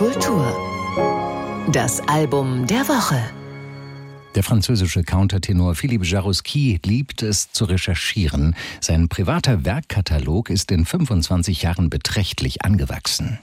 Kultur. Das Album der Woche. Der französische Countertenor Philippe Jarouski liebt es zu recherchieren. Sein privater Werkkatalog ist in 25 Jahren beträchtlich angewachsen.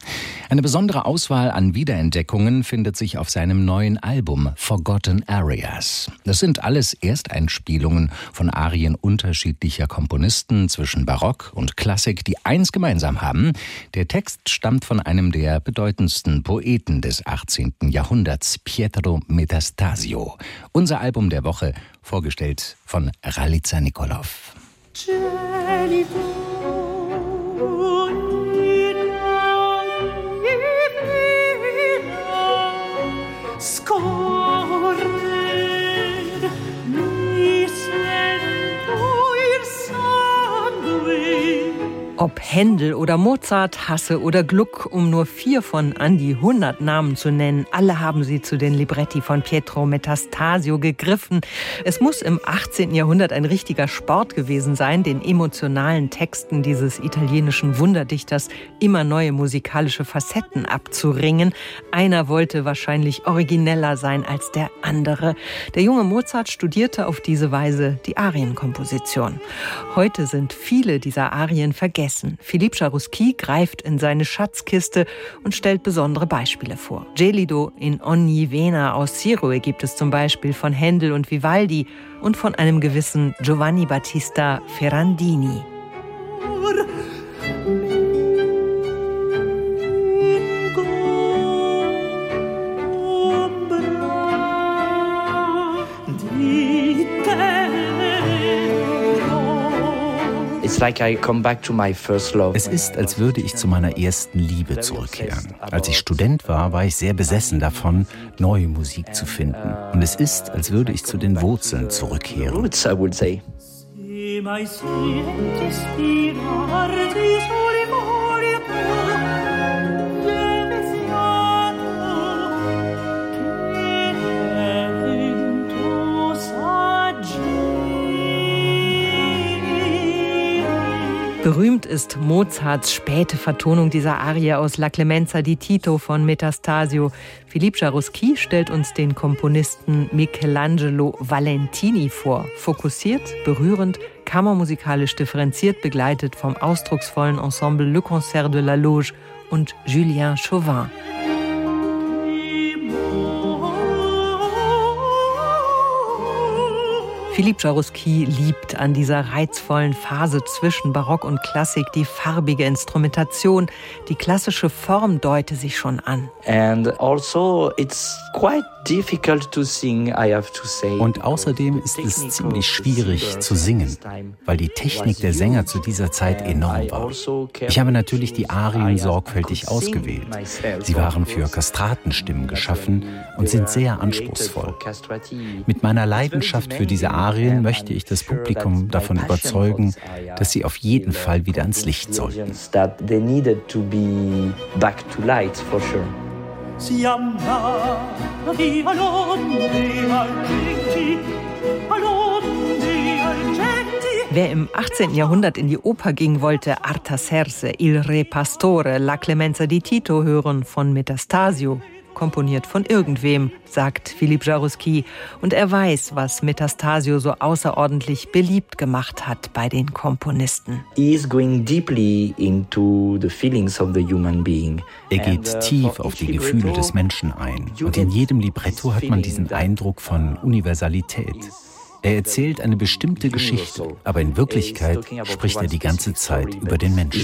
Eine besondere Auswahl an Wiederentdeckungen findet sich auf seinem neuen Album Forgotten Areas. Das sind alles Ersteinspielungen von Arien unterschiedlicher Komponisten zwischen Barock und Klassik, die eins gemeinsam haben. Der Text stammt von einem der bedeutendsten Poeten des 18. Jahrhunderts, Pietro Metastasio. Unser Album der Woche, vorgestellt von Ralica Nikolov. Ob Händel oder Mozart, Hasse oder Gluck, um nur vier von an die 100 Namen zu nennen, alle haben sie zu den Libretti von Pietro Metastasio gegriffen. Es muss im 18. Jahrhundert ein richtiger Sport gewesen sein, den emotionalen Texten dieses italienischen Wunderdichters immer neue musikalische Facetten abzuringen. Einer wollte wahrscheinlich origineller sein als der andere. Der junge Mozart studierte auf diese Weise die Arienkomposition. Heute sind viele dieser Arien vergessen vergessen. Philippe Jarouski greift in seine Schatzkiste und stellt besondere Beispiele vor. Gelido in Ogni Vena aus Siroe gibt es zum Beispiel von Händel und Vivaldi und von einem gewissen Giovanni Battista Ferrandini. Es ist, als würde ich zu meiner ersten Liebe zurückkehren. Als ich Student war, war ich sehr besessen davon, neue Musik zu finden. Und es ist, als würde ich zu den Wurzeln zurückkehren. Berühmt ist Mozarts späte Vertonung dieser Arie aus La Clemenza di Tito von Metastasio. Philippe Jarouski stellt uns den Komponisten Michelangelo Valentini vor. Fokussiert, berührend, kammermusikalisch differenziert, begleitet vom ausdrucksvollen Ensemble Le Concert de la Loge und Julien Chauvin. Philippe Jarouski liebt an dieser reizvollen Phase zwischen Barock und Klassik die farbige Instrumentation. Die klassische Form deute sich schon an. Also und außerdem ist es ziemlich schwierig zu singen, weil die Technik der Sänger zu dieser Zeit enorm war. Also ich habe natürlich die Arien sorgfältig ausgewählt. Sie waren für Kastratenstimmen geschaffen und sind sehr anspruchsvoll. Mit meiner Leidenschaft für diese Arien Arien möchte ich das Publikum davon überzeugen, dass sie auf jeden Fall wieder ans Licht sollten. Wer im 18. Jahrhundert in die Oper ging, wollte Artaserse, Il Re Pastore, La Clemenza di Tito hören von Metastasio komponiert von irgendwem, sagt Philippe Jarouski. Und er weiß, was Metastasio so außerordentlich beliebt gemacht hat bei den Komponisten. Er geht uh, tief auf die Gefühle des Menschen ein. Und in jedem Libretto hat man diesen Eindruck von Universalität. Er erzählt eine bestimmte Geschichte, aber in Wirklichkeit spricht er die ganze Zeit über den Menschen.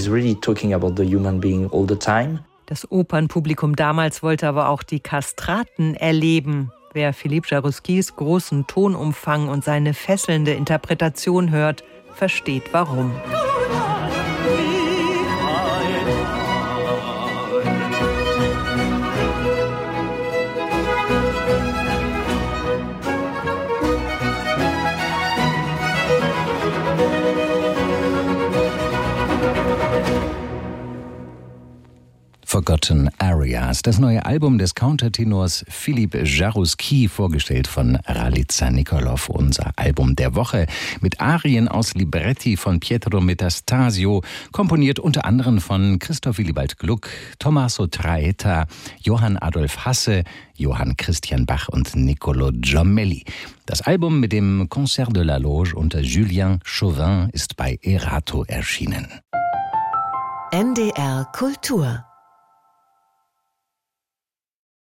Das Opernpublikum damals wollte aber auch die Kastraten erleben. Wer Philippe Jarouskis großen Tonumfang und seine fesselnde Interpretation hört, versteht warum. Forgotten Areas, das neue Album des Countertenors Philipp Jarouski, vorgestellt von Ralica Nikolov, unser Album der Woche, mit Arien aus Libretti von Pietro Metastasio, komponiert unter anderem von Christoph Willibald Gluck, Tommaso Traetta, Johann Adolf Hasse, Johann Christian Bach und Niccolo Giomelli. Das Album mit dem Concert de la Loge unter Julien Chauvin ist bei Erato erschienen. NDR Kultur